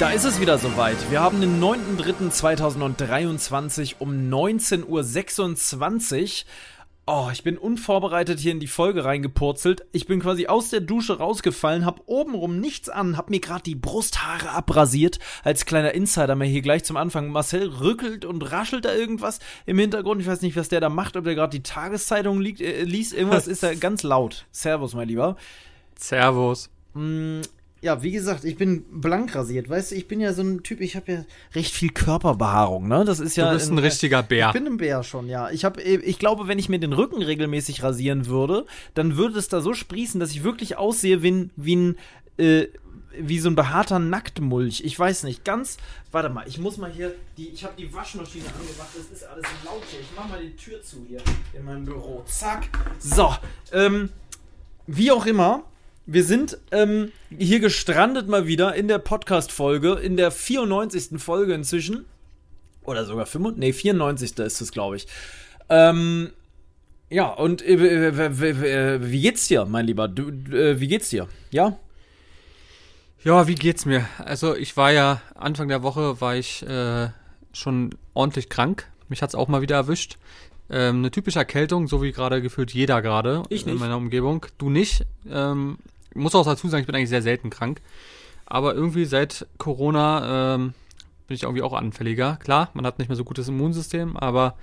Da ist es wieder soweit. Wir haben den 9.3.2023 um 19.26 Uhr. Oh, ich bin unvorbereitet hier in die Folge reingepurzelt. Ich bin quasi aus der Dusche rausgefallen, hab obenrum nichts an, hab mir gerade die Brusthaare abrasiert. Als kleiner Insider mal hier gleich zum Anfang. Marcel rückelt und raschelt da irgendwas im Hintergrund. Ich weiß nicht, was der da macht, ob der gerade die Tageszeitung liegt, äh, liest. Irgendwas ist da ganz laut. Servus, mein Lieber. Servus. Ja, wie gesagt, ich bin blank rasiert. Weißt du, ich bin ja so ein Typ, ich habe ja recht viel Körperbehaarung, ne? Das ist ja. Du bist ein, ein richtiger Bär. Ich bin ein Bär schon, ja. Ich habe, ich glaube, wenn ich mir den Rücken regelmäßig rasieren würde, dann würde es da so sprießen, dass ich wirklich aussehe wie ein, wie ein, äh, wie so ein behaarter Nacktmulch. Ich weiß nicht, ganz. Warte mal, ich muss mal hier. Die, ich habe die Waschmaschine angemacht. Das ist alles laut hier. Ich mach mal die Tür zu hier in meinem Büro. Zack. So. Ähm, wie auch immer. Wir sind ähm, hier gestrandet mal wieder in der Podcast-Folge, in der 94. Folge inzwischen. Oder sogar 95, nee, 94. ist es, glaube ich. Ähm, ja, und äh, wie geht's dir, mein Lieber? Du, äh, wie geht's dir? Ja? Ja, wie geht's mir? Also ich war ja Anfang der Woche war ich äh, schon ordentlich krank. Mich hat's auch mal wieder erwischt. Ähm, eine typische Erkältung, so wie gerade gefühlt jeder gerade in meiner Umgebung. Du nicht. Ähm, muss auch dazu sagen, ich bin eigentlich sehr selten krank. Aber irgendwie seit Corona ähm, bin ich irgendwie auch anfälliger. Klar, man hat nicht mehr so gutes Immunsystem, aber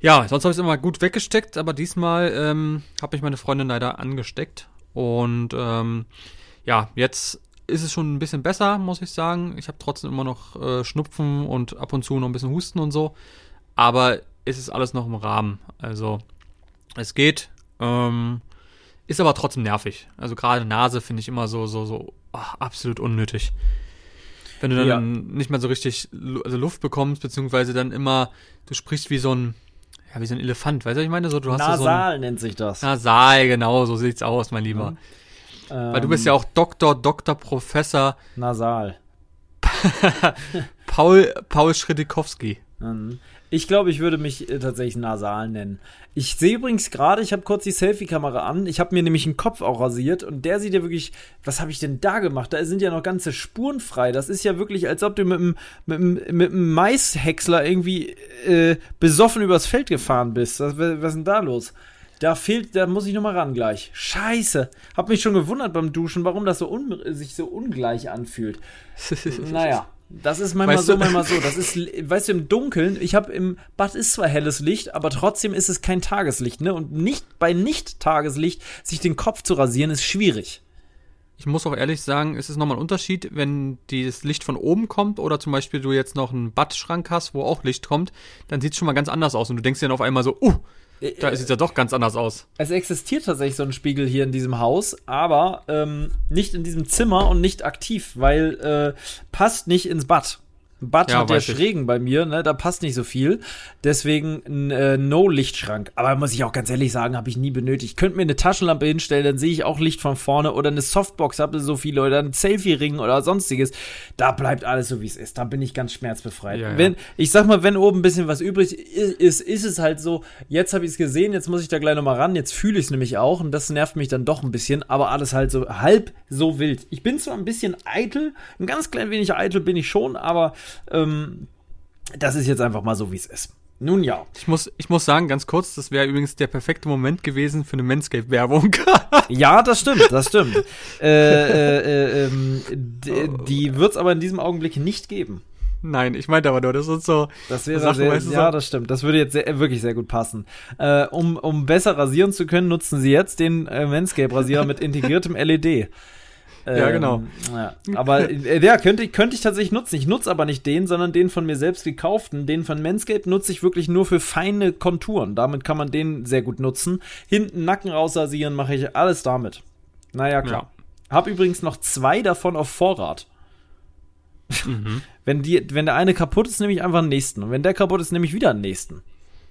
ja, sonst habe ich es immer gut weggesteckt, aber diesmal ähm, habe mich meine Freundin leider angesteckt. Und ähm, ja, jetzt ist es schon ein bisschen besser, muss ich sagen. Ich habe trotzdem immer noch äh, Schnupfen und ab und zu noch ein bisschen Husten und so. Aber es ist alles noch im Rahmen. Also es geht. Ähm, ist aber trotzdem nervig. Also gerade Nase finde ich immer so, so, so ach, absolut unnötig. Wenn du dann ja. nicht mehr so richtig also Luft bekommst, beziehungsweise dann immer, du sprichst wie so ein, ja, wie so ein Elefant, weißt du, ich meine? So, du hast Nasal so ein, nennt sich das. Nasal, genau, so sieht's aus, mein Lieber. Mhm. Weil du bist ja auch Doktor, Doktor, Professor. Nasal. Paul, Paul Schridikowski. Mhm. Ich glaube, ich würde mich äh, tatsächlich nasal nennen. Ich sehe übrigens gerade, ich habe kurz die Selfie-Kamera an. Ich habe mir nämlich einen Kopf auch rasiert und der sieht ja wirklich. Was habe ich denn da gemacht? Da sind ja noch ganze Spuren frei. Das ist ja wirklich, als ob du mit einem mit einem, mit einem Maishäcksler irgendwie äh, besoffen übers Feld gefahren bist. Was, was ist denn da los? Da fehlt, da muss ich nochmal ran gleich. Scheiße. Hab mich schon gewundert beim Duschen, warum das so sich so ungleich anfühlt. naja. Das ist manchmal weißt so, manchmal so. Das ist, weißt du, im Dunkeln, ich habe im Bad ist zwar helles Licht, aber trotzdem ist es kein Tageslicht, ne? Und nicht bei Nicht-Tageslicht sich den Kopf zu rasieren, ist schwierig. Ich muss auch ehrlich sagen, ist es nochmal ein Unterschied, wenn das Licht von oben kommt oder zum Beispiel du jetzt noch einen Badschrank hast, wo auch Licht kommt, dann sieht es schon mal ganz anders aus und du denkst dir dann auf einmal so, uh, da sieht es ja doch ganz anders aus. Es existiert tatsächlich so ein Spiegel hier in diesem Haus, aber ähm, nicht in diesem Zimmer und nicht aktiv, weil äh, passt nicht ins Bad. Bad ja, hat ja schrägen ich. bei mir, ne? Da passt nicht so viel. Deswegen ein äh, No-Lichtschrank. Aber muss ich auch ganz ehrlich sagen, habe ich nie benötigt. Ich könnte mir eine Taschenlampe hinstellen, dann sehe ich auch Licht von vorne oder eine Softbox, habe so viele oder ein Selfie-Ring oder sonstiges. Da bleibt alles so, wie es ist. Da bin ich ganz schmerzbefreit. Ja, ja. Wenn, ich sag mal, wenn oben ein bisschen was übrig ist, ist es halt so, jetzt habe ich es gesehen, jetzt muss ich da gleich nochmal ran, jetzt fühle ich es nämlich auch und das nervt mich dann doch ein bisschen, aber alles halt so halb so wild. Ich bin zwar ein bisschen eitel, ein ganz klein wenig eitel bin ich schon, aber ähm, das ist jetzt einfach mal so, wie es ist. Nun ja. Ich muss, ich muss sagen, ganz kurz, das wäre übrigens der perfekte Moment gewesen für eine Manscape-Werbung. ja, das stimmt, das stimmt. äh, äh, äh, ähm, die wird es aber in diesem Augenblick nicht geben. Nein, ich meinte aber nur, das ist so. Das wäre Sachen, sehr, weißt du, ja, das stimmt. Das würde jetzt sehr, wirklich sehr gut passen. Äh, um, um besser rasieren zu können, nutzen sie jetzt den äh, Manscape-Rasierer mit integriertem LED. Ja, genau. Ja. Aber äh, ja, könnte, könnte ich tatsächlich nutzen. Ich nutze aber nicht den, sondern den von mir selbst gekauften. Den von Manscaped nutze ich wirklich nur für feine Konturen. Damit kann man den sehr gut nutzen. Hinten Nacken rausrasieren mache ich alles damit. Naja, klar. Ja. Hab übrigens noch zwei davon auf Vorrat. Mhm. wenn, die, wenn der eine kaputt ist, nehme ich einfach den nächsten. Und wenn der kaputt ist, nehme ich wieder den nächsten.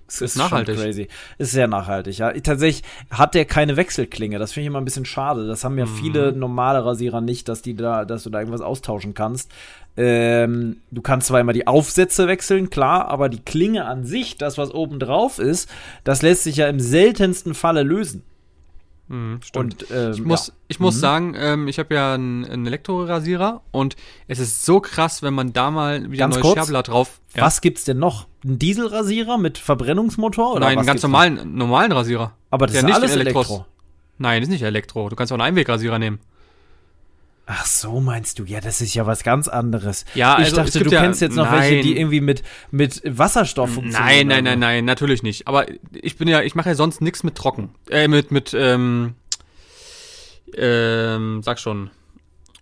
Das ist, ist nachhaltig. crazy. Ist sehr nachhaltig, ja. Tatsächlich hat der keine Wechselklinge. Das finde ich immer ein bisschen schade. Das haben ja mhm. viele normale Rasierer nicht, dass die da, dass du da irgendwas austauschen kannst. Ähm, du kannst zwar immer die Aufsätze wechseln, klar, aber die Klinge an sich, das was oben drauf ist, das lässt sich ja im seltensten Falle lösen. Mhm, und ähm, ich muss, ja. ich muss mhm. sagen, ähm, ich habe ja einen, einen Elektrorasierer und es ist so krass, wenn man da mal wieder ganz ein neues Scherblatt drauf. Ja. Was gibt's denn noch? Ein Dieselrasierer mit Verbrennungsmotor oder Nein, einen ganz normalen, noch? normalen Rasierer. Aber das ist nicht alles. Elektro. Nein, das ist nicht Elektro. Du kannst auch einen Einwegrasierer nehmen. Ach so, meinst du? Ja, das ist ja was ganz anderes. Ja, ich also, dachte, du ja, kennst jetzt noch nein. welche, die irgendwie mit, mit Wasserstoff funktionieren. Nein, nein, nein, nein, natürlich nicht. Aber ich bin ja, ich mache ja sonst nichts mit trocken. Äh, mit, mit, ähm, ähm, sag schon,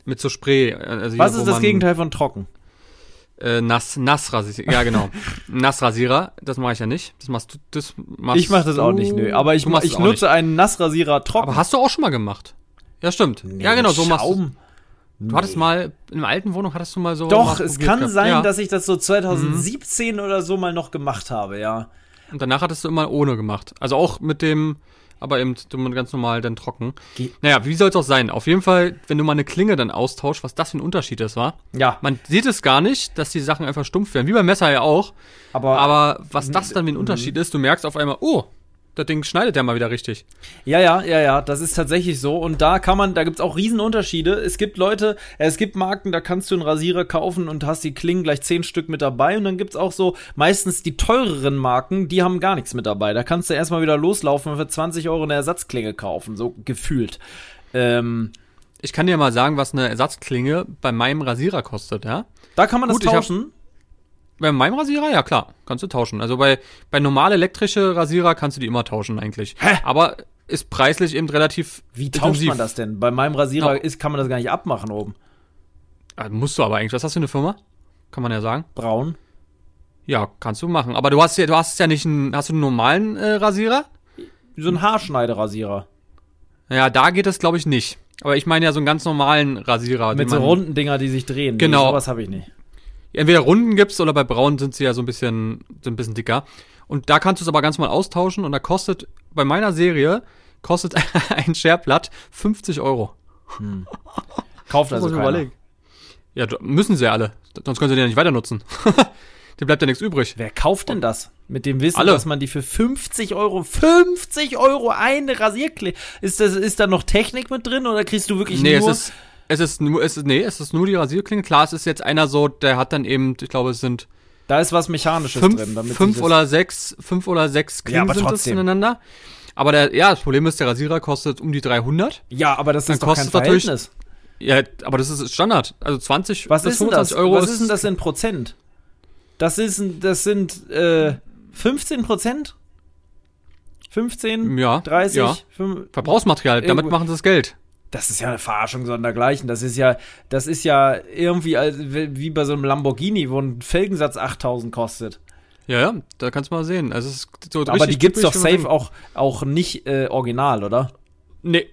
mit so Spray. Also was ist das Gegenteil von trocken? Äh, nass, Nassrasierer, ja genau. Nassrasierer, das mache ich ja nicht. Das machst du, das machst Ich mache das auch nicht, nö. Aber ich, ich nutze nicht. einen Nassrasierer trocken. Aber hast du auch schon mal gemacht? Ja, stimmt. Nee, ja, genau, so machst du. Du hattest mal, in einer alten Wohnung hattest du mal so. Doch, es kann gehabt. sein, ja. dass ich das so 2017 mhm. oder so mal noch gemacht habe, ja. Und danach hattest du immer ohne gemacht. Also auch mit dem, aber eben ganz normal dann trocken. Ge naja, wie soll es auch sein? Auf jeden Fall, wenn du mal eine Klinge dann austauschst, was das für ein Unterschied ist, war. Ja. Man sieht es gar nicht, dass die Sachen einfach stumpf werden. Wie beim Messer ja auch. Aber, aber was das dann wie ein Unterschied ist, du merkst auf einmal, oh, das Ding schneidet ja mal wieder richtig. Ja, ja, ja, ja, das ist tatsächlich so. Und da kann man, da gibt's auch Riesenunterschiede. Es gibt Leute, äh, es gibt Marken, da kannst du einen Rasierer kaufen und hast die Klingen gleich zehn Stück mit dabei. Und dann gibt's auch so meistens die teureren Marken, die haben gar nichts mit dabei. Da kannst du erstmal wieder loslaufen und für 20 Euro eine Ersatzklinge kaufen, so gefühlt. Ähm, ich kann dir mal sagen, was eine Ersatzklinge bei meinem Rasierer kostet, ja? Da kann man Gut, das tauschen. Bei meinem Rasierer, ja klar, kannst du tauschen. Also bei, bei normal elektrische Rasierer kannst du die immer tauschen eigentlich. Hä? Aber ist preislich eben relativ. Wie tauscht intensiv. man das denn? Bei meinem Rasierer ist, kann man das gar nicht abmachen oben. Ja, musst du aber eigentlich. Was hast du für eine Firma? Kann man ja sagen. Braun. Ja, kannst du machen. Aber du hast ja, du hast ja nicht einen, hast du einen normalen äh, Rasierer? So einen Haarschneiderasierer. Ja, da geht es glaube ich nicht. Aber ich meine ja so einen ganz normalen Rasierer. Mit so runden Dinger, die sich drehen. Genau. Nee, sowas habe ich nicht entweder Runden gibt's oder bei Braun sind sie ja so ein bisschen, so ein bisschen dicker. Und da kannst du es aber ganz mal austauschen und da kostet, bei meiner Serie, kostet ein Shareblatt 50 Euro. Hm. Kauft also keiner. Ja, müssen sie ja alle. Sonst können sie die ja nicht weiter nutzen. Dem bleibt ja nichts übrig. Wer kauft denn das? Mit dem Wissen, Alle. dass man die für 50 Euro, 50 Euro eine Rasierklinge. Ist, das, ist da noch Technik mit drin oder kriegst du wirklich nee, nur? Es ist, es ist nur, es ist, nee, es ist nur die Rasierklinge. Klar, es ist jetzt einer so, der hat dann eben, ich glaube, es sind. Da ist was Mechanisches fünf, drin. Damit fünf oder sechs, fünf oder sechs Klingen ja, sind es ineinander. Aber der, ja, das Problem ist, der Rasierer kostet um die 300. Ja, aber das ist dann doch kostet kein Verhältnis. Ja, aber das ist Standard. Also 20 was ist 25 das? Euro. Was ist denn das in Prozent? Das ist, das sind äh, 15 Prozent? 15? Ja. 30? Ja. Verbrauchsmaterial, damit machen sie das Geld das ist ja eine Verarschung sondergleichen. Das ist ja, das ist ja irgendwie wie bei so einem Lamborghini, wo ein Felgensatz 8000 kostet. Ja, ja, da kannst du mal sehen. Also es ist so Aber die gibt's doch safe auch, auch nicht äh, original, oder? Nee,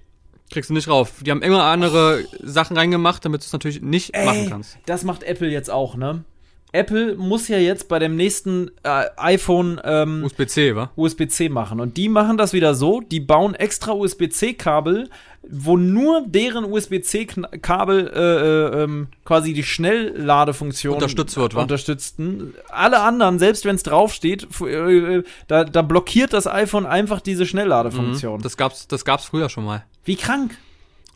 kriegst du nicht rauf. Die haben immer andere Sachen reingemacht, damit du es natürlich nicht Ey, machen kannst. Das macht Apple jetzt auch, ne? Apple muss ja jetzt bei dem nächsten äh, iPhone ähm, USB-C, wa? USB-C machen. Und die machen das wieder so, die bauen extra USB-C-Kabel, wo nur deren USB-C-Kabel äh, äh, ähm, quasi die Schnellladefunktion unterstützt wird, wa? unterstützten. Alle anderen, selbst wenn es draufsteht, äh, äh, da, da blockiert das iPhone einfach diese Schnellladefunktion. Mhm, das gab's, das gab's früher schon mal. Wie krank.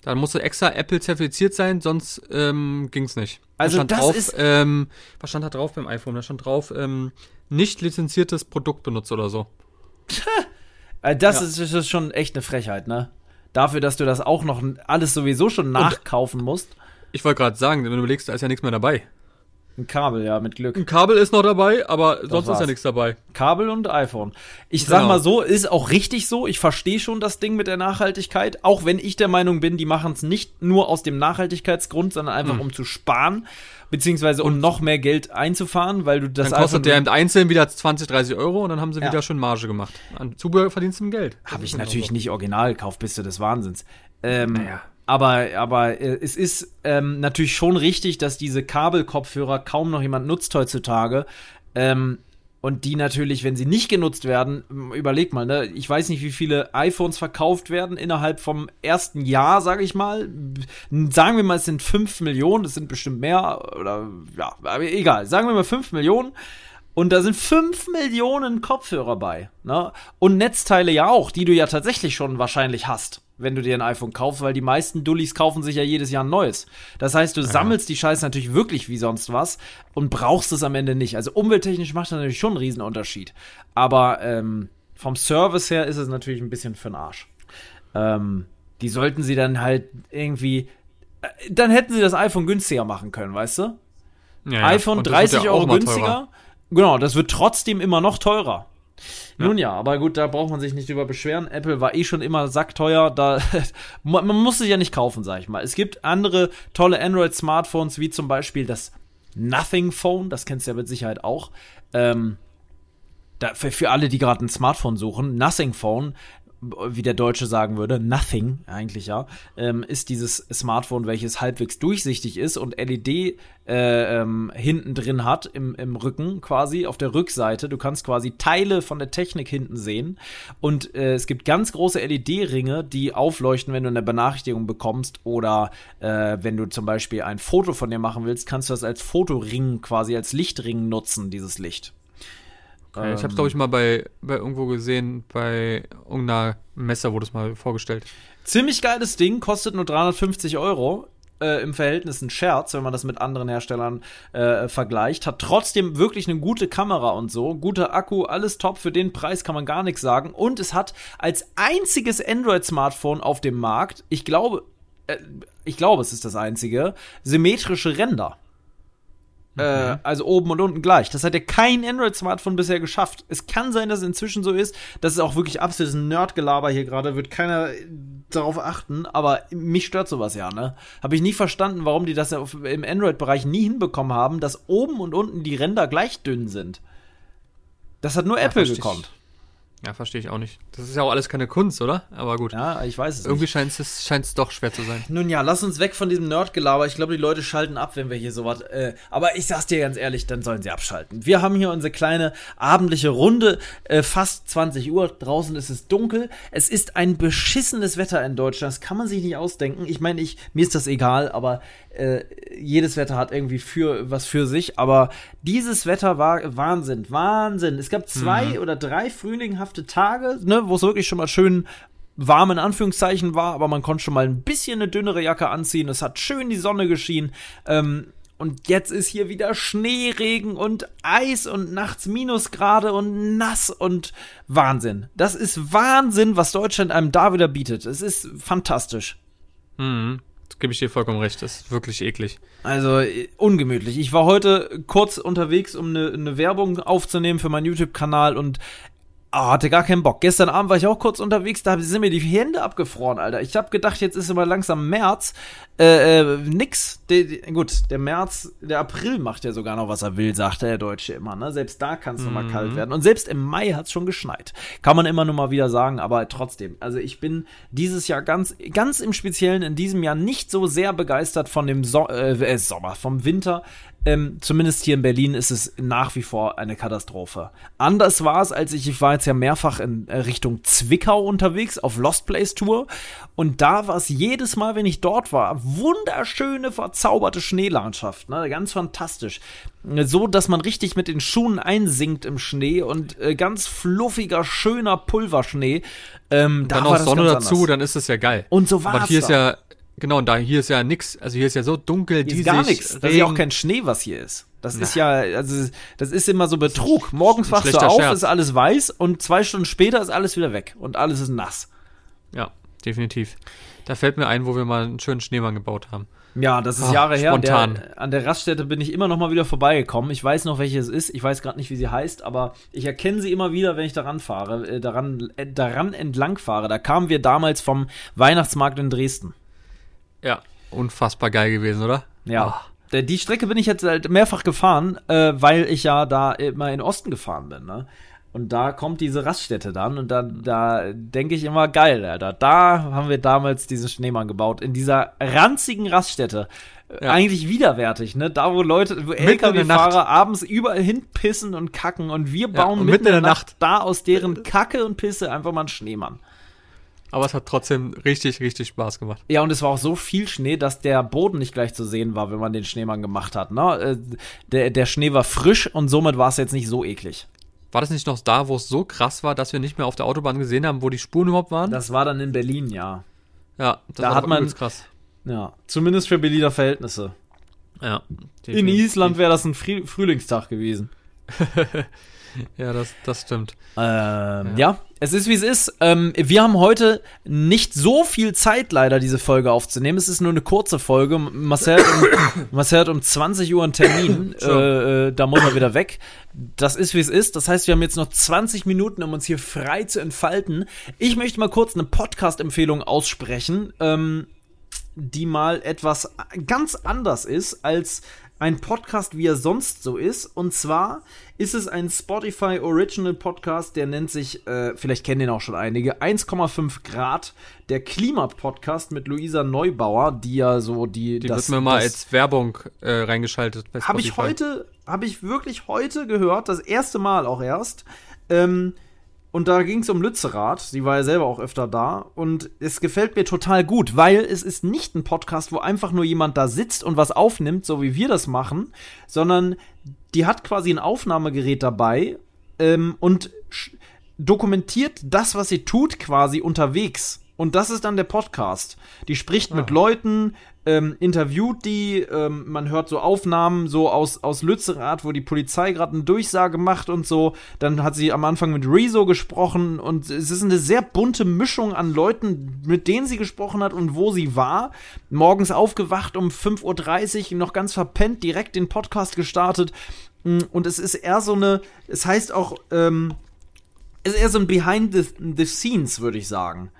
Da musste extra Apple zertifiziert sein, sonst ähm, ging's nicht. Also da das drauf, ist ähm, was stand da drauf beim iPhone? Da stand drauf ähm, nicht lizenziertes Produkt benutzt oder so. Äh, das, ja. ist, das ist schon echt eine Frechheit, ne? Dafür, dass du das auch noch alles sowieso schon nachkaufen Und musst. Ich wollte gerade sagen, wenn du überlegst, da ist ja nichts mehr dabei. Ein Kabel, ja, mit Glück. Ein Kabel ist noch dabei, aber das sonst war's. ist ja nichts dabei. Kabel und iPhone. Ich genau. sag mal so, ist auch richtig so. Ich verstehe schon das Ding mit der Nachhaltigkeit, auch wenn ich der Meinung bin, die machen es nicht nur aus dem Nachhaltigkeitsgrund, sondern einfach mhm. um zu sparen, beziehungsweise um und noch mehr Geld einzufahren, weil du das Dann kostet der im Einzelnen wieder 20, 30 Euro und dann haben sie ja. wieder schön Marge gemacht. An Zubehör verdienst du Geld. Habe ich natürlich nicht original gekauft, bist du des Wahnsinns. Ähm, naja. Aber, aber äh, es ist ähm, natürlich schon richtig, dass diese Kabelkopfhörer kaum noch jemand nutzt heutzutage. Ähm, und die natürlich, wenn sie nicht genutzt werden, überleg mal, ne? Ich weiß nicht, wie viele iPhones verkauft werden innerhalb vom ersten Jahr, sage ich mal. Sagen wir mal, es sind 5 Millionen, das sind bestimmt mehr, oder ja, aber egal. Sagen wir mal 5 Millionen. Und da sind 5 Millionen Kopfhörer bei. Ne? Und Netzteile ja auch, die du ja tatsächlich schon wahrscheinlich hast wenn du dir ein iPhone kaufst, weil die meisten Dullis kaufen sich ja jedes Jahr ein neues. Das heißt, du ja. sammelst die Scheiße natürlich wirklich wie sonst was und brauchst es am Ende nicht. Also umwelttechnisch macht das natürlich schon einen Riesenunterschied. Aber ähm, vom Service her ist es natürlich ein bisschen für den Arsch. Ähm, die sollten sie dann halt irgendwie. Äh, dann hätten sie das iPhone günstiger machen können, weißt du? Ja, ja. iPhone 30 ja Euro günstiger. Genau, das wird trotzdem immer noch teurer. Nun ja, aber gut, da braucht man sich nicht drüber beschweren. Apple war eh schon immer sackteuer. Da, man muss es ja nicht kaufen, sag ich mal. Es gibt andere tolle Android-Smartphones, wie zum Beispiel das Nothing Phone. Das kennst du ja mit Sicherheit auch. Ähm, da, für, für alle, die gerade ein Smartphone suchen, Nothing Phone wie der Deutsche sagen würde, nothing eigentlich ja, ähm, ist dieses Smartphone, welches halbwegs durchsichtig ist und LED äh, ähm, hinten drin hat im, im Rücken quasi auf der Rückseite. Du kannst quasi Teile von der Technik hinten sehen und äh, es gibt ganz große LED-Ringe, die aufleuchten, wenn du eine Benachrichtigung bekommst oder äh, wenn du zum Beispiel ein Foto von dir machen willst, kannst du das als Fotoring quasi als Lichtring nutzen, dieses Licht. Okay, ähm, ich habe es, glaube ich, mal bei, bei irgendwo gesehen, bei irgendeiner Messe wurde es mal vorgestellt. Ziemlich geiles Ding, kostet nur 350 Euro. Äh, Im Verhältnis ein Scherz, wenn man das mit anderen Herstellern äh, vergleicht. Hat trotzdem wirklich eine gute Kamera und so. Guter Akku, alles top. Für den Preis kann man gar nichts sagen. Und es hat als einziges Android-Smartphone auf dem Markt, ich glaube, äh, ich glaube, es ist das einzige, symmetrische Ränder. Äh, also oben und unten gleich. Das hat ja kein Android-Smartphone bisher geschafft. Es kann sein, dass es inzwischen so ist. Das ist auch wirklich absolutes Nerdgelaber hier gerade. Wird keiner darauf achten. Aber mich stört sowas ja, ne? Habe ich nie verstanden, warum die das im Android-Bereich nie hinbekommen haben, dass oben und unten die Ränder gleich dünn sind. Das hat nur ja, Apple gekonnt. Ja, verstehe ich auch nicht. Das ist ja auch alles keine Kunst, oder? Aber gut. Ja, ich weiß es Irgendwie scheint es scheint's doch schwer zu sein. Nun ja, lass uns weg von diesem Nerdgelaber. Ich glaube, die Leute schalten ab, wenn wir hier sowas. Äh, aber ich sag's dir ganz ehrlich, dann sollen sie abschalten. Wir haben hier unsere kleine abendliche Runde. Äh, fast 20 Uhr. Draußen ist es dunkel. Es ist ein beschissenes Wetter in Deutschland. Das kann man sich nicht ausdenken. Ich meine, ich, mir ist das egal, aber äh, jedes Wetter hat irgendwie für was für sich, aber dieses Wetter war Wahnsinn, Wahnsinn. Es gab zwei mhm. oder drei frühlinghafte Tage, ne, wo es wirklich schon mal schön warm in Anführungszeichen war, aber man konnte schon mal ein bisschen eine dünnere Jacke anziehen. Es hat schön die Sonne geschienen. Ähm, und jetzt ist hier wieder Schneeregen und Eis und nachts Minusgrade und nass und Wahnsinn. Das ist Wahnsinn, was Deutschland einem da wieder bietet. Es ist fantastisch. Mhm gebe ich dir vollkommen recht. Das ist wirklich eklig. Also äh, ungemütlich. Ich war heute kurz unterwegs, um eine, eine Werbung aufzunehmen für meinen YouTube-Kanal und Oh, hatte gar keinen Bock. Gestern Abend war ich auch kurz unterwegs, da sind mir die Hände abgefroren, Alter. Ich habe gedacht, jetzt ist immer langsam März. Äh, äh, nix. De, de, gut, der März, der April macht ja sogar noch, was er will, sagt der Deutsche immer. Ne? Selbst da kann es mhm. nochmal kalt werden. Und selbst im Mai hat es schon geschneit. Kann man immer nur mal wieder sagen, aber trotzdem. Also ich bin dieses Jahr ganz, ganz im Speziellen in diesem Jahr nicht so sehr begeistert von dem so äh, äh Sommer, vom Winter. Ähm, zumindest hier in Berlin ist es nach wie vor eine Katastrophe. Anders war es, als ich, ich war jetzt ja mehrfach in äh, Richtung Zwickau unterwegs auf Lost Place Tour und da war es jedes Mal, wenn ich dort war, wunderschöne, verzauberte Schneelandschaft, ne? ganz fantastisch. So, dass man richtig mit den Schuhen einsinkt im Schnee und äh, ganz fluffiger, schöner Pulverschnee. Ähm, da dann noch Sonne dazu, anders. dann ist es ja geil. Und so war es. hier da. ist ja Genau, und da hier ist ja nix, also hier ist ja so dunkel, hier ist gar nichts. Das ist ja auch kein Schnee, was hier ist. Das Na. ist ja, also das ist immer so Betrug. Morgens wachst du auf, Scherz. ist alles weiß und zwei Stunden später ist alles wieder weg und alles ist nass. Ja, definitiv. Da fällt mir ein, wo wir mal einen schönen Schneemann gebaut haben. Ja, das ist Ach, Jahre her. Spontan. Der, an der Raststätte bin ich immer noch mal wieder vorbeigekommen. Ich weiß noch, welche es ist. Ich weiß gerade nicht, wie sie heißt, aber ich erkenne sie immer wieder, wenn ich daran fahre, äh, daran, äh, daran entlang fahre. Da kamen wir damals vom Weihnachtsmarkt in Dresden. Ja, unfassbar geil gewesen, oder? Ja. Oh. Die Strecke bin ich jetzt halt mehrfach gefahren, äh, weil ich ja da immer in Osten gefahren bin. Ne? Und da kommt diese Raststätte dann und dann, da denke ich immer, geil, Alter. Da haben wir damals diesen Schneemann gebaut. In dieser ranzigen Raststätte. Ja. Eigentlich widerwärtig, ne? Da, wo Leute, wo LKW-Fahrer abends überall hinpissen und kacken und wir bauen ja, und mitten in der Nacht, Nacht da aus deren Kacke und Pisse einfach mal einen Schneemann. Aber es hat trotzdem richtig, richtig Spaß gemacht. Ja, und es war auch so viel Schnee, dass der Boden nicht gleich zu sehen war, wenn man den Schneemann gemacht hat. Ne? Äh, der, der Schnee war frisch und somit war es jetzt nicht so eklig. War das nicht noch da, wo es so krass war, dass wir nicht mehr auf der Autobahn gesehen haben, wo die Spuren überhaupt waren? Das war dann in Berlin, ja. Ja, das da war hat man krass. Ja, zumindest für Berliner Verhältnisse. Ja. In Island wäre das ein Frühlingstag gewesen. Ja, das, das stimmt. Ähm, ja. ja. es ist wie es ist. Ähm, wir haben heute nicht so viel Zeit, leider, diese Folge aufzunehmen. Es ist nur eine kurze Folge. Marcel hat um, Marcel hat um 20 Uhr einen Termin. äh, äh, da muss er wieder weg. Das ist wie es ist. Das heißt, wir haben jetzt noch 20 Minuten, um uns hier frei zu entfalten. Ich möchte mal kurz eine Podcast-Empfehlung aussprechen. Ähm, die mal etwas ganz anders ist als ein Podcast, wie er sonst so ist. Und zwar ist es ein Spotify Original Podcast, der nennt sich, äh, vielleicht kennen den auch schon einige, 1,5 Grad, der Klima-Podcast mit Luisa Neubauer, die ja so die. Die das, wird mir mal als Werbung äh, reingeschaltet. Habe ich heute, habe ich wirklich heute gehört, das erste Mal auch erst. Ähm, und da ging es um Lützerath. Sie war ja selber auch öfter da. Und es gefällt mir total gut, weil es ist nicht ein Podcast, wo einfach nur jemand da sitzt und was aufnimmt, so wie wir das machen, sondern die hat quasi ein Aufnahmegerät dabei ähm, und dokumentiert das, was sie tut, quasi unterwegs. Und das ist dann der Podcast. Die spricht ah. mit Leuten, ähm, interviewt die, ähm, man hört so Aufnahmen so aus, aus Lützerath, wo die Polizei gerade eine Durchsage macht und so. Dann hat sie am Anfang mit Rezo gesprochen und es ist eine sehr bunte Mischung an Leuten, mit denen sie gesprochen hat und wo sie war. Morgens aufgewacht um 5.30 Uhr, noch ganz verpennt, direkt den Podcast gestartet. Mm, und es ist eher so eine, es heißt auch, ähm, es ist eher so ein Behind the, the Scenes, würde ich sagen.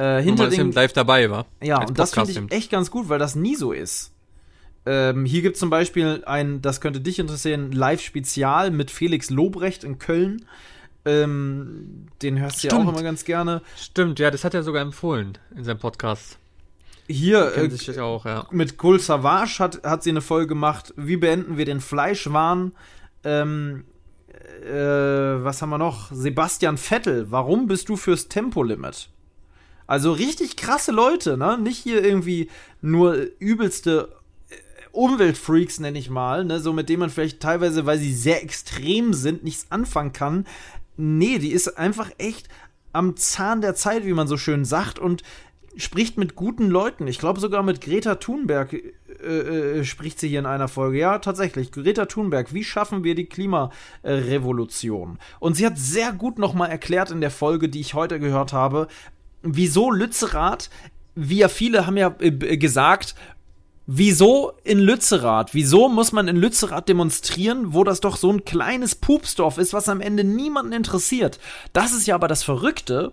Äh, hinter den, eben live dabei war. Ja, und das finde ich echt ganz gut, weil das nie so ist. Ähm, hier gibt es zum Beispiel ein, das könnte dich interessieren, Live-Spezial mit Felix Lobrecht in Köln. Ähm, den hörst du ja auch immer ganz gerne. Stimmt, ja, das hat er sogar empfohlen in seinem Podcast. Hier äh, auch, ja. mit Cole Savage hat, hat sie eine Folge gemacht. Wie beenden wir den Fleischwahn? Ähm, äh, was haben wir noch? Sebastian Vettel, warum bist du fürs Tempolimit? Also richtig krasse Leute, ne? Nicht hier irgendwie nur übelste äh, Umweltfreaks, nenne ich mal, ne? So mit denen man vielleicht teilweise, weil sie sehr extrem sind, nichts anfangen kann. Nee, die ist einfach echt am Zahn der Zeit, wie man so schön sagt, und spricht mit guten Leuten. Ich glaube sogar mit Greta Thunberg äh, äh, spricht sie hier in einer Folge. Ja, tatsächlich. Greta Thunberg, wie schaffen wir die Klimarevolution? Und sie hat sehr gut nochmal erklärt in der Folge, die ich heute gehört habe, wieso Lützerath, wie ja viele haben ja äh, gesagt, Wieso in Lützerath? Wieso muss man in Lützerath demonstrieren, wo das doch so ein kleines Pupsdorf ist, was am Ende niemanden interessiert? Das ist ja aber das Verrückte.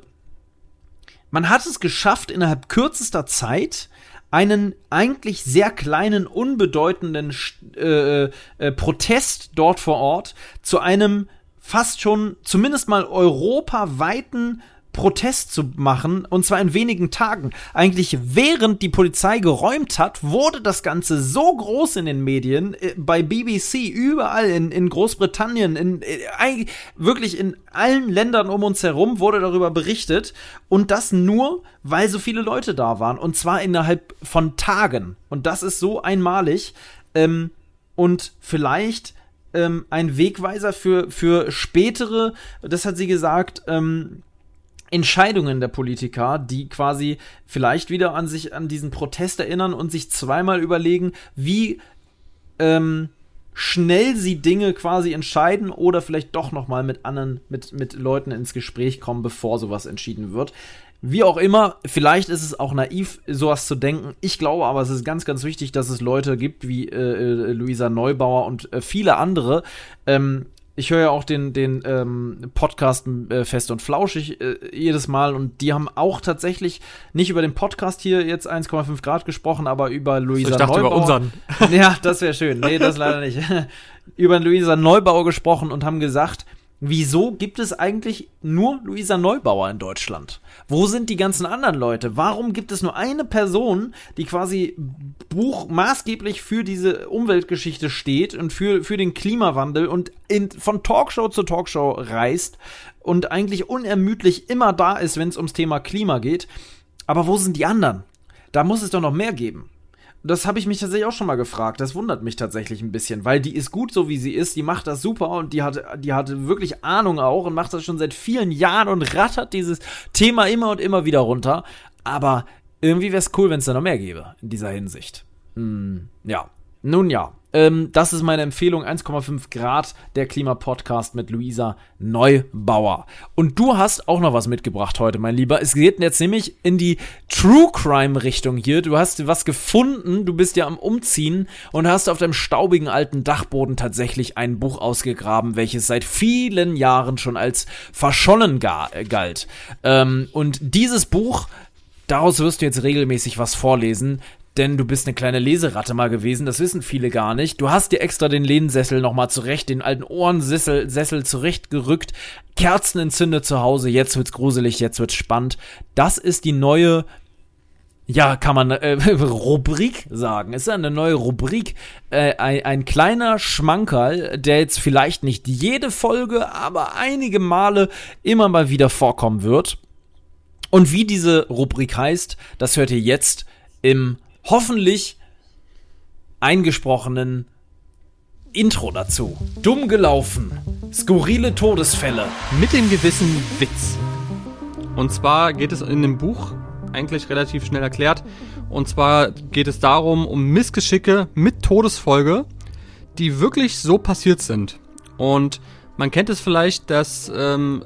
Man hat es geschafft, innerhalb kürzester Zeit einen eigentlich sehr kleinen, unbedeutenden äh, äh, Protest dort vor Ort zu einem fast schon zumindest mal europaweiten Protest zu machen, und zwar in wenigen Tagen. Eigentlich während die Polizei geräumt hat, wurde das Ganze so groß in den Medien, äh, bei BBC, überall in, in Großbritannien, in, in, äh, wirklich in allen Ländern um uns herum wurde darüber berichtet. Und das nur, weil so viele Leute da waren. Und zwar innerhalb von Tagen. Und das ist so einmalig. Ähm, und vielleicht ähm, ein Wegweiser für, für spätere, das hat sie gesagt, ähm, Entscheidungen der Politiker, die quasi vielleicht wieder an sich an diesen Protest erinnern und sich zweimal überlegen, wie ähm, schnell sie Dinge quasi entscheiden oder vielleicht doch noch mal mit anderen mit mit Leuten ins Gespräch kommen, bevor sowas entschieden wird. Wie auch immer, vielleicht ist es auch naiv, sowas zu denken. Ich glaube aber, es ist ganz, ganz wichtig, dass es Leute gibt wie äh, äh Luisa Neubauer und äh, viele andere. Ähm, ich höre ja auch den, den ähm, Podcast äh, Fest und Flauschig äh, jedes Mal und die haben auch tatsächlich nicht über den Podcast hier jetzt 1,5 Grad gesprochen, aber über Luisa ich dachte Neubauer. über unseren. Ja, das wäre schön. Nee, das leider nicht. über Luisa Neubauer gesprochen und haben gesagt, Wieso gibt es eigentlich nur Luisa Neubauer in Deutschland? Wo sind die ganzen anderen Leute? Warum gibt es nur eine Person, die quasi Buch maßgeblich für diese Umweltgeschichte steht und für, für den Klimawandel und in, von Talkshow zu Talkshow reist und eigentlich unermüdlich immer da ist, wenn es ums Thema Klima geht? Aber wo sind die anderen? Da muss es doch noch mehr geben das habe ich mich tatsächlich auch schon mal gefragt. Das wundert mich tatsächlich ein bisschen, weil die ist gut so wie sie ist, die macht das super und die hat, die hat wirklich Ahnung auch und macht das schon seit vielen Jahren und rattert dieses Thema immer und immer wieder runter. Aber irgendwie wäre es cool, wenn es da noch mehr gäbe in dieser Hinsicht. Hm, ja. Nun ja, ähm, das ist meine Empfehlung. 1,5 Grad, der Klimapodcast mit Luisa Neubauer. Und du hast auch noch was mitgebracht heute, mein Lieber. Es geht jetzt nämlich in die True Crime Richtung hier. Du hast was gefunden, du bist ja am Umziehen und hast auf deinem staubigen alten Dachboden tatsächlich ein Buch ausgegraben, welches seit vielen Jahren schon als verschollen galt. Ähm, und dieses Buch Daraus wirst du jetzt regelmäßig was vorlesen denn du bist eine kleine Leseratte mal gewesen, das wissen viele gar nicht. Du hast dir extra den Lehnsessel nochmal zurecht, den alten Ohrensessel Sessel zurechtgerückt, Kerzen entzündet zu Hause, jetzt wird's gruselig, jetzt wird's spannend. Das ist die neue ja, kann man äh, Rubrik sagen. Es ist eine neue Rubrik. Äh, ein, ein kleiner Schmankerl, der jetzt vielleicht nicht jede Folge, aber einige Male immer mal wieder vorkommen wird. Und wie diese Rubrik heißt, das hört ihr jetzt im hoffentlich eingesprochenen Intro dazu. Dumm gelaufen. Skurrile Todesfälle. Mit dem gewissen Witz. Und zwar geht es in dem Buch eigentlich relativ schnell erklärt. Und zwar geht es darum, um Missgeschicke mit Todesfolge, die wirklich so passiert sind. Und man kennt es vielleicht, dass ähm,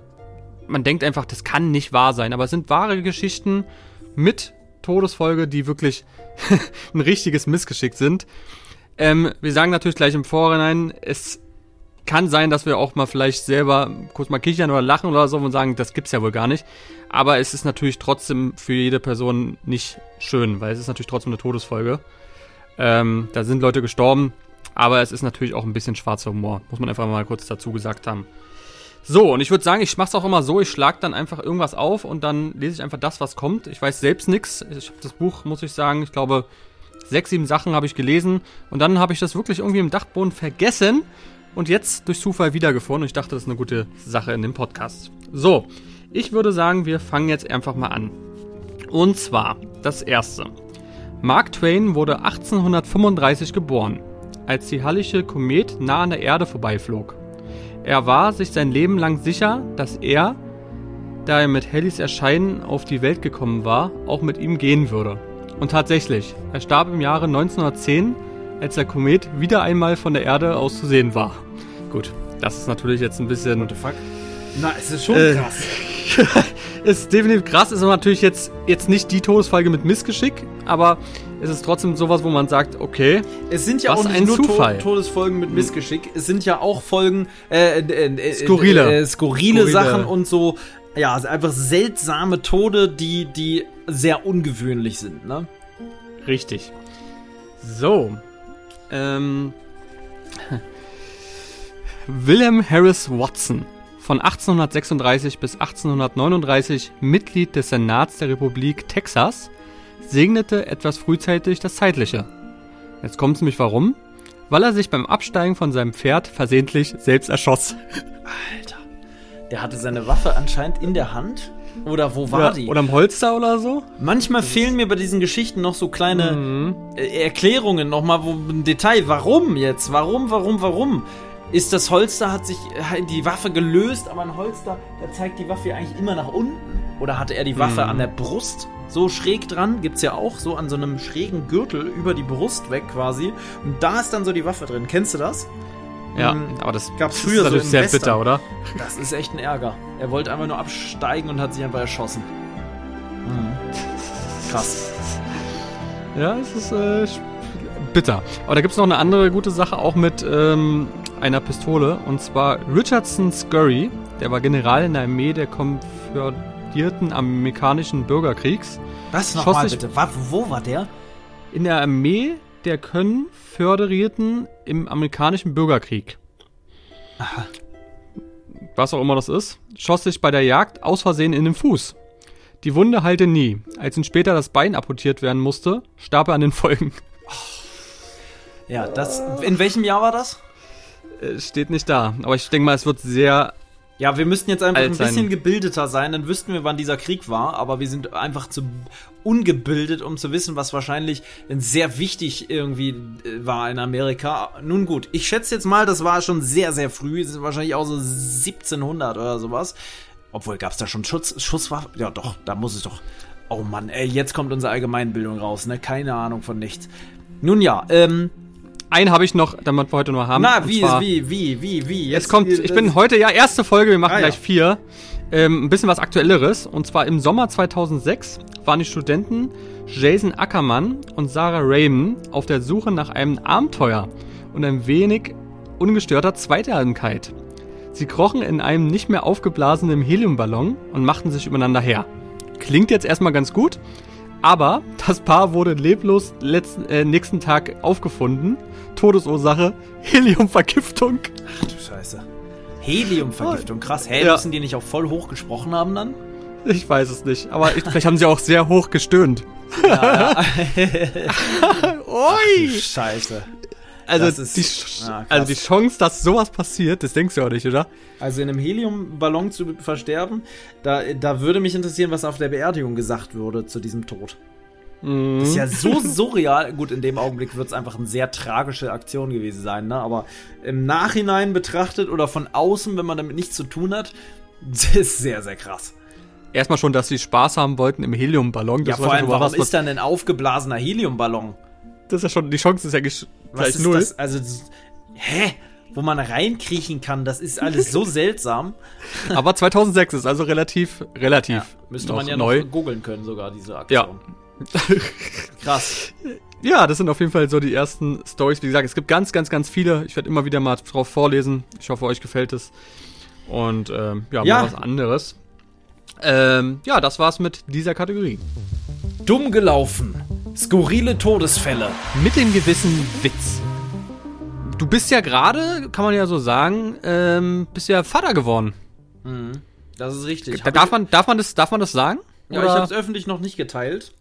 man denkt einfach, das kann nicht wahr sein. Aber es sind wahre Geschichten mit Todesfolge, die wirklich ein richtiges Missgeschick sind. Ähm, wir sagen natürlich gleich im Vorhinein, es kann sein, dass wir auch mal vielleicht selber kurz mal kichern oder lachen oder so und sagen, das gibt's ja wohl gar nicht. Aber es ist natürlich trotzdem für jede Person nicht schön, weil es ist natürlich trotzdem eine Todesfolge. Ähm, da sind Leute gestorben, aber es ist natürlich auch ein bisschen schwarzer Humor, muss man einfach mal kurz dazu gesagt haben. So, und ich würde sagen, ich mach's auch immer so, ich schlag dann einfach irgendwas auf und dann lese ich einfach das, was kommt. Ich weiß selbst nichts. Ich habe das Buch, muss ich sagen, ich glaube, sechs, sieben Sachen habe ich gelesen und dann habe ich das wirklich irgendwie im Dachboden vergessen und jetzt durch Zufall wiedergefunden und ich dachte, das ist eine gute Sache in dem Podcast. So, ich würde sagen, wir fangen jetzt einfach mal an. Und zwar, das erste. Mark Twain wurde 1835 geboren, als die Hallische Komet nah an der Erde vorbeiflog. Er war sich sein Leben lang sicher, dass er, da er mit Hallys Erscheinen auf die Welt gekommen war, auch mit ihm gehen würde. Und tatsächlich, er starb im Jahre 1910, als der Komet wieder einmal von der Erde aus zu sehen war. Gut, das ist natürlich jetzt ein bisschen. What the fuck? Na, es ist schon äh, krass. ist definitiv krass, ist natürlich jetzt, jetzt nicht die Todesfolge mit Missgeschick, aber es ist trotzdem sowas, wo man sagt, okay. Es sind ja auch nicht nur Zufall. Todesfolgen mit Missgeschick, es sind ja auch Folgen, äh, äh, äh, skurrile. Äh, skurrile, skurrile Sachen und so, ja, einfach seltsame Tode, die, die sehr ungewöhnlich sind, ne? Richtig. So. Ähm. William Harris Watson von 1836 bis 1839 Mitglied des Senats der Republik Texas, segnete etwas frühzeitig das Zeitliche. Jetzt kommt es nämlich warum? Weil er sich beim Absteigen von seinem Pferd versehentlich selbst erschoss. Alter. Der hatte seine Waffe anscheinend in der Hand. Oder wo war ja, die? Oder am Holster oder so? Manchmal fehlen mir bei diesen Geschichten noch so kleine mhm. Erklärungen nochmal, wo ein Detail. Warum jetzt? Warum, warum, warum? ist das Holster, hat sich die Waffe gelöst, aber ein Holster, da zeigt die Waffe ja eigentlich immer nach unten. Oder hatte er die Waffe hm. an der Brust so schräg dran? Gibt's ja auch, so an so einem schrägen Gürtel über die Brust weg quasi. Und da ist dann so die Waffe drin. Kennst du das? Ja, ähm, aber das gab's früher ist so sehr Western. bitter, oder? Das ist echt ein Ärger. Er wollte einfach nur absteigen und hat sich einfach erschossen. krass. Ja, es ist äh, bitter. Aber da gibt es noch eine andere gute Sache, auch mit ähm, einer Pistole. Und zwar Richardson Scurry, der war General in der Armee der konföderierten amerikanischen Bürgerkriegs. Was nochmal bitte? War, wo war der? In der Armee der Konföderierten im amerikanischen Bürgerkrieg. Aha. Was auch immer das ist, schoss sich bei der Jagd aus Versehen in den Fuß. Die Wunde heilte nie. Als ihm später das Bein amputiert werden musste, starb er an den Folgen. Ja, das. In welchem Jahr war das? Äh, steht nicht da. Aber ich denke mal, es wird sehr. Ja, wir müssten jetzt einfach ein bisschen gebildeter sein, dann wüssten wir, wann dieser Krieg war, aber wir sind einfach zu ungebildet, um zu wissen, was wahrscheinlich sehr wichtig irgendwie äh, war in Amerika. Nun gut, ich schätze jetzt mal, das war schon sehr, sehr früh, das ist wahrscheinlich auch so 1700 oder sowas. Obwohl, gab es da schon Schutz, Schusswaffen? Ja, doch, da muss es doch. Oh Mann, ey, jetzt kommt unsere Allgemeinbildung raus, ne? Keine Ahnung von nichts. Nun ja, ähm. Einen habe ich noch, damit wir heute nur haben. Na, wie, zwar, wie, wie, wie, wie? Jetzt es kommt, ich bin heute, ja, erste Folge, wir machen ah, gleich ja. vier. Ähm, ein bisschen was Aktuelleres. Und zwar im Sommer 2006 waren die Studenten Jason Ackermann und Sarah Raymond auf der Suche nach einem Abenteuer und ein wenig ungestörter Zweiteiligkeit. Sie krochen in einem nicht mehr aufgeblasenen Heliumballon und machten sich übereinander her. Klingt jetzt erstmal ganz gut, aber das Paar wurde leblos letzten, äh, nächsten Tag aufgefunden. Todesursache Heliumvergiftung. Ach du Scheiße. Heliumvergiftung, krass. Hä, ja. müssen die nicht auch voll hoch gesprochen haben dann? Ich weiß es nicht, aber ich, vielleicht haben sie auch sehr hoch gestöhnt. Ja, ja. Ui! Scheiße also, ist, die, ah, also die Chance, dass sowas passiert, das denkst du auch nicht, oder? Also in einem Heliumballon zu versterben, da, da würde mich interessieren, was auf der Beerdigung gesagt würde zu diesem Tod. Mhm. Das ist ja so surreal. Gut, in dem Augenblick wird es einfach eine sehr tragische Aktion gewesen sein, ne? Aber im Nachhinein betrachtet oder von außen, wenn man damit nichts zu tun hat, das ist sehr, sehr krass. Erstmal schon, dass sie Spaß haben wollten im Heliumballon. Das ja, vor allem, warum was, ist dann ein aufgeblasener Heliumballon? Das ist ja schon, die Chance ist ja gleich Was null. Das? Also, hä? Wo man reinkriechen kann, das ist alles so seltsam. Aber 2006 ist also relativ, relativ. Ja, müsste man ja neu. noch googeln können, sogar diese Aktion. Ja. Krass. Ja, das sind auf jeden Fall so die ersten Stories. Wie gesagt, es gibt ganz, ganz, ganz viele. Ich werde immer wieder mal drauf vorlesen. Ich hoffe, euch gefällt es. Und ähm, ja, ja. mal was anderes. Ähm, ja, das war's mit dieser Kategorie. Dumm gelaufen. Skurrile Todesfälle. Mit dem gewissen Witz. Du bist ja gerade, kann man ja so sagen, ähm, bist ja Vater geworden. Mhm. Das ist richtig. Da, darf, man, darf, man das, darf man das sagen? Ja, Oder? ich habe es öffentlich noch nicht geteilt.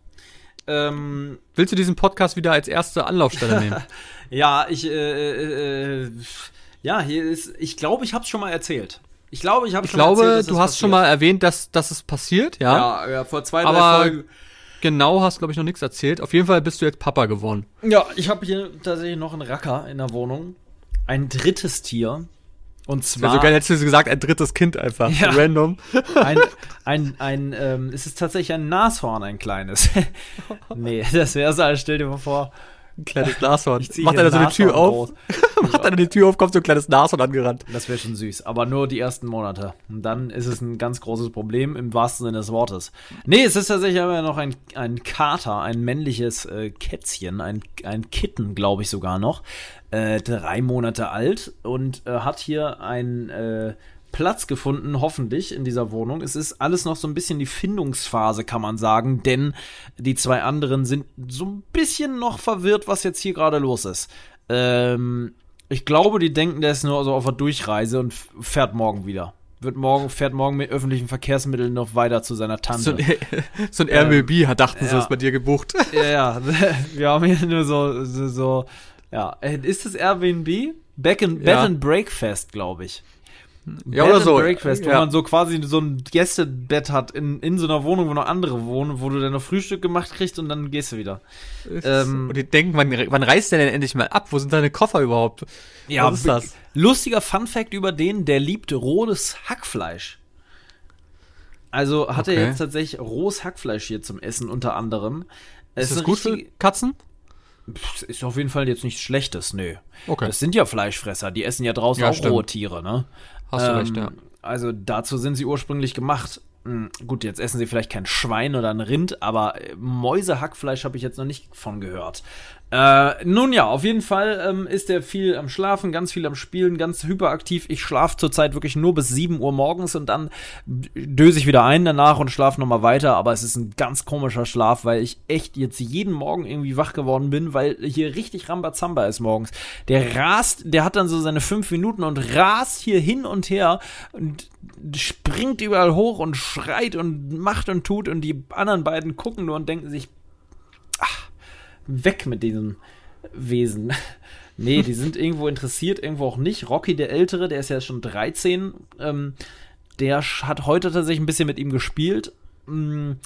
Ähm, Willst du diesen Podcast wieder als erste Anlaufstelle nehmen? ja, ich, äh, äh, äh, ja, hier ist, ich glaube, ich habe es schon mal erzählt. Ich glaube, ich habe schon glaube, erzählt, du hast passiert. schon mal erwähnt, dass, dass es passiert, ja. Ja, ja vor zwei, drei Aber Folgen. Genau hast, glaube ich, noch nichts erzählt. Auf jeden Fall bist du jetzt Papa geworden. Ja, ich habe hier tatsächlich noch einen Racker in der Wohnung. Ein drittes Tier. Und zwar. Also geil hättest du gesagt, ein drittes Kind einfach. Ja, random. Ein, ein, ein ähm, es ist tatsächlich ein Nashorn, ein kleines. nee, das wäre so, stell dir mal vor. Ein kleines Nashorn. Macht er da so die Tür auf? Macht er die Tür auf, kommt so ein kleines Nashorn angerannt. Das wäre schon süß. Aber nur die ersten Monate. Und dann ist es ein ganz großes Problem im wahrsten Sinne des Wortes. Nee, es ist tatsächlich aber noch ein, ein Kater, ein männliches äh, Kätzchen, ein, ein Kitten, glaube ich sogar noch. Äh, drei Monate alt und äh, hat hier ein äh, Platz gefunden, hoffentlich, in dieser Wohnung. Es ist alles noch so ein bisschen die Findungsphase, kann man sagen, denn die zwei anderen sind so ein bisschen noch verwirrt, was jetzt hier gerade los ist. Ähm, ich glaube, die denken, der ist nur so auf der Durchreise und fährt morgen wieder. Wird morgen, fährt morgen mit öffentlichen Verkehrsmitteln noch weiter zu seiner Tante. So ein, so ein Airbnb, ähm, dachten sie, ja. ist bei dir gebucht. Ja, ja. Wir haben hier nur so, so, so ja. Äh, ist das Airbnb? Back in, ja. Bed and Breakfast, glaube ich. Ja, Bed oder so. Breakfast, ja. wo man so quasi so ein Gästebett hat in, in so einer Wohnung, wo noch andere wohnen, wo du dann noch Frühstück gemacht kriegst und dann gehst du wieder. Ähm, und die denken, wann, wann reist der denn endlich mal ab? Wo sind deine Koffer überhaupt? Ja, Was ist das? Lustiger Fun-Fact über den, der liebt rohes Hackfleisch. Also hat okay. er jetzt tatsächlich rohes Hackfleisch hier zum Essen unter anderem. Es ist das gut für Katzen? Ist auf jeden Fall jetzt nichts Schlechtes, nö. Okay. Das sind ja Fleischfresser, die essen ja draußen ja, auch stimmt. rohe Tiere, ne? Hast du ähm, recht, ja. Also dazu sind sie ursprünglich gemacht. hm, gut, jetzt essen sie vielleicht kein Schwein oder ein Rind, aber äh, Mäusehackfleisch habe ich jetzt noch nicht von gehört. Äh, nun ja, auf jeden Fall ähm, ist er viel am Schlafen, ganz viel am Spielen, ganz hyperaktiv. Ich schlafe zurzeit wirklich nur bis 7 Uhr morgens und dann döse ich wieder ein danach und schlafe nochmal weiter. Aber es ist ein ganz komischer Schlaf, weil ich echt jetzt jeden Morgen irgendwie wach geworden bin, weil hier richtig Rambazamba ist morgens. Der rast, der hat dann so seine 5 Minuten und rast hier hin und her und springt überall hoch und schreit und macht und tut und die anderen beiden gucken nur und denken sich, weg mit diesem Wesen. nee, die sind irgendwo interessiert, irgendwo auch nicht. Rocky, der Ältere, der ist ja schon 13, ähm, der hat heute tatsächlich ein bisschen mit ihm gespielt. Hm,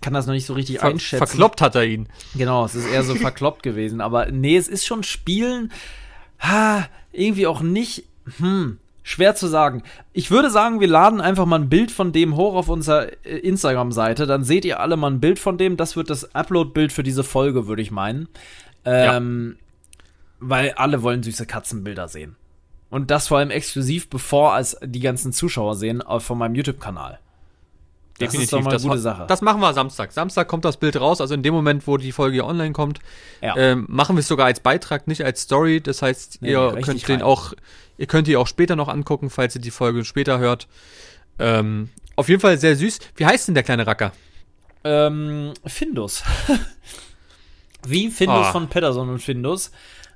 kann das noch nicht so richtig Ver einschätzen. Verkloppt hat er ihn. Genau, es ist eher so verkloppt gewesen. Aber nee, es ist schon Spielen. Ha, irgendwie auch nicht. Hm, Schwer zu sagen. Ich würde sagen, wir laden einfach mal ein Bild von dem hoch auf unserer äh, Instagram-Seite. Dann seht ihr alle mal ein Bild von dem. Das wird das Upload-Bild für diese Folge, würde ich meinen. Ähm, ja. Weil alle wollen süße Katzenbilder sehen. Und das vor allem exklusiv, bevor als die ganzen Zuschauer sehen, von meinem YouTube-Kanal. Das Definitiv. ist doch mal eine das gute Sache. Das machen wir Samstag. Samstag kommt das Bild raus, also in dem Moment, wo die Folge hier online kommt, ja. ähm, machen wir es sogar als Beitrag, nicht als Story. Das heißt, nee, ihr könnt den auch, ihr könnt die auch später noch angucken, falls ihr die Folge später hört. Ähm, auf jeden Fall sehr süß. Wie heißt denn der kleine Racker? Ähm, Findus. Wie Findus oh. von Pedersen und Findus.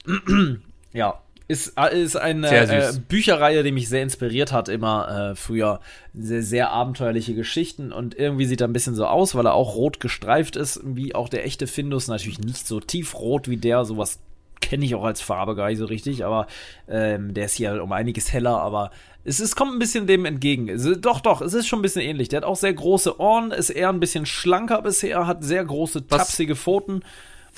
ja, ist, äh, ist eine äh, Bücherreihe, die mich sehr inspiriert hat, immer äh, früher. Sehr, sehr abenteuerliche Geschichten und irgendwie sieht er ein bisschen so aus, weil er auch rot gestreift ist, wie auch der echte Findus. Natürlich nicht so tiefrot wie der, sowas kenne ich auch als Farbe gar nicht so richtig, aber ähm, der ist hier um einiges heller, aber es, es kommt ein bisschen dem entgegen. Es, doch, doch, es ist schon ein bisschen ähnlich. Der hat auch sehr große Ohren, ist eher ein bisschen schlanker bisher, hat sehr große, tapsige Pfoten. Was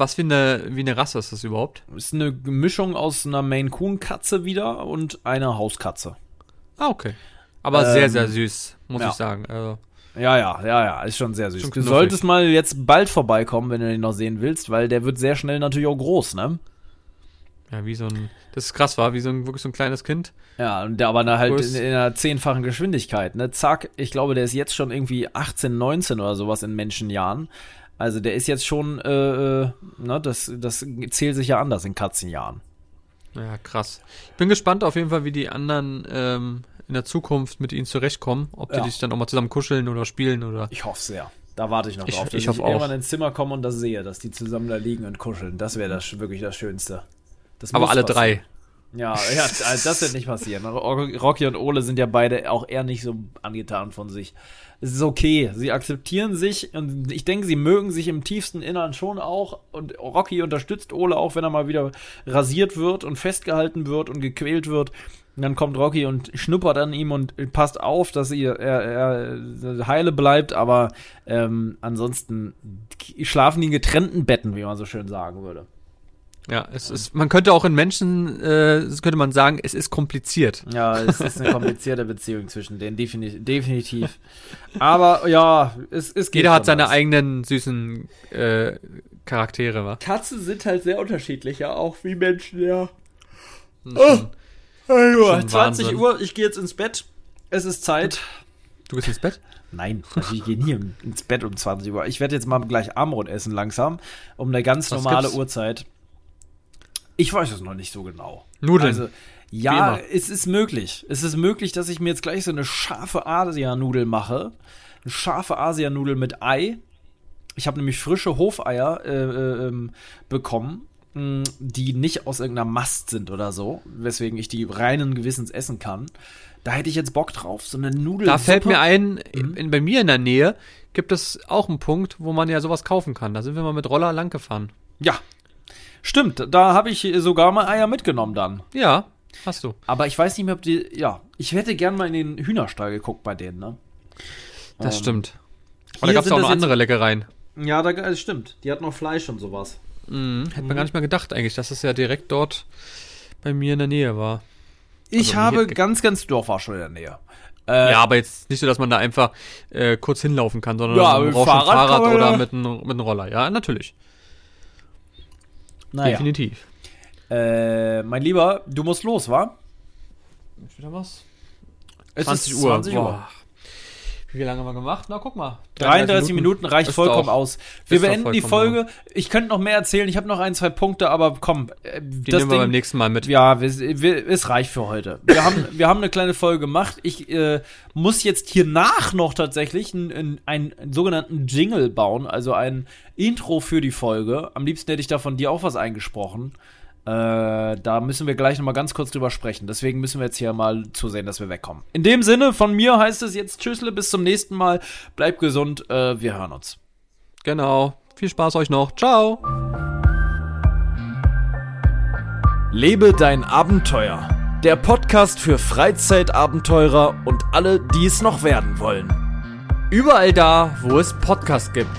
für eine, wie eine Rasse ist das überhaupt? Ist eine Mischung aus einer Maine Coon Katze wieder und einer Hauskatze. Ah, okay. Aber ähm, sehr, sehr süß, muss ja. ich sagen. Also. Ja, ja, ja, ja, ist schon sehr süß. Schon du solltest mal jetzt bald vorbeikommen, wenn du den noch sehen willst, weil der wird sehr schnell natürlich auch groß, ne? Ja, wie so ein, das ist krass, war, wie so ein, wirklich so ein kleines Kind. Ja, und der aber da halt in, in, einer zehnfachen Geschwindigkeit, ne? Zack, ich glaube, der ist jetzt schon irgendwie 18, 19 oder sowas in Menschenjahren. Also der ist jetzt schon, äh, äh, ne, das, das zählt sich ja anders in Katzenjahren. Ja, krass. Ich bin gespannt auf jeden Fall, wie die anderen ähm, in der Zukunft mit ihnen zurechtkommen. Ob die ja. sich dann auch mal zusammen kuscheln oder spielen oder. Ich hoffe sehr. Da warte ich noch ich, drauf, dass ich, ich, irgendwann ins Zimmer komme und das sehe, dass die zusammen da liegen und kuscheln. Das wäre das wirklich das Schönste. Das Aber alle passieren. drei. Ja, ja, also das wird nicht passieren. Rocky und Ole sind ja beide auch eher nicht so angetan von sich. Es ist okay. Sie akzeptieren sich und ich denke, sie mögen sich im tiefsten Innern schon auch. Und Rocky unterstützt Ole auch, wenn er mal wieder rasiert wird und festgehalten wird und gequält wird. Und dann kommt Rocky und schnuppert an ihm und passt auf, dass er, er, er heile bleibt. Aber ähm, ansonsten schlafen die in getrennten Betten, wie man so schön sagen würde. Ja, es ist, man könnte auch in Menschen, äh, könnte man sagen, es ist kompliziert. Ja, es ist eine komplizierte Beziehung zwischen denen, definitiv. definitiv. Aber ja, es, es geht Jeder hat seine was. eigenen süßen äh, Charaktere, wa? Katzen sind halt sehr unterschiedlich, ja, auch wie Menschen, ja. Oh, oh, 20 Wahnsinn. Uhr, ich gehe jetzt ins Bett. Es ist Zeit. Du gehst ins Bett? Nein, ich gehe nie ins Bett um 20 Uhr. Ich werde jetzt mal gleich Armbrot essen langsam, um eine ganz Was normale gibt's? Uhrzeit. Ich weiß es noch nicht so genau. Nudeln. Also, ja, es ist möglich. Es ist möglich, dass ich mir jetzt gleich so eine scharfe Asianudel mache. Eine scharfe Asianudel mit Ei. Ich habe nämlich frische Hofeier äh, äh, ähm, bekommen, mh, die nicht aus irgendeiner Mast sind oder so, weswegen ich die reinen Gewissens essen kann. Da hätte ich jetzt Bock drauf, so eine Nudel. Da fällt mir ein, mhm. in, bei mir in der Nähe gibt es auch einen Punkt, wo man ja sowas kaufen kann. Da sind wir mal mit Roller lang gefahren. Ja, Stimmt, da habe ich sogar mal Eier mitgenommen dann. Ja, hast du. Aber ich weiß nicht mehr, ob die. Ja, ich hätte gern mal in den Hühnerstall geguckt bei denen, ne? Das ähm, stimmt. Aber da gab es auch noch andere Leckereien. Ja, da, das stimmt. Die hat noch Fleisch und sowas. Mhm, hätte man mhm. gar nicht mal gedacht eigentlich, dass es ja direkt dort bei mir in der Nähe war. Ich also, habe ganz, ganz Dorf war schon in der Nähe. Äh, ja, aber jetzt nicht so, dass man da einfach äh, kurz hinlaufen kann, sondern ja, man braucht Fahrrad, Fahrrad oder mit einem Roller. Ja, natürlich. Naja. Definitiv. Äh, mein Lieber, du musst los, wa? Ist wieder was? Es 20 Uhr. 20 Uhr. Wie lange haben wir gemacht? Na, guck mal. 33 Minuten, Minuten reicht vollkommen aus. Wir beenden die Folge. Ich könnte noch mehr erzählen. Ich habe noch ein, zwei Punkte, aber komm. Äh, die das nehmen wir beim nächsten Mal mit. Ja, wir, wir, es reicht für heute. Wir haben, wir haben eine kleine Folge gemacht. Ich äh, muss jetzt hier nach noch tatsächlich einen, einen, einen sogenannten Jingle bauen, also ein Intro für die Folge. Am liebsten hätte ich da von dir auch was eingesprochen. Äh, da müssen wir gleich nochmal ganz kurz drüber sprechen. Deswegen müssen wir jetzt hier mal zusehen, dass wir wegkommen. In dem Sinne, von mir heißt es jetzt Tschüssle, bis zum nächsten Mal. Bleibt gesund, äh, wir hören uns. Genau. Viel Spaß euch noch. Ciao. Lebe dein Abenteuer. Der Podcast für Freizeitabenteurer und alle, die es noch werden wollen. Überall da, wo es Podcasts gibt.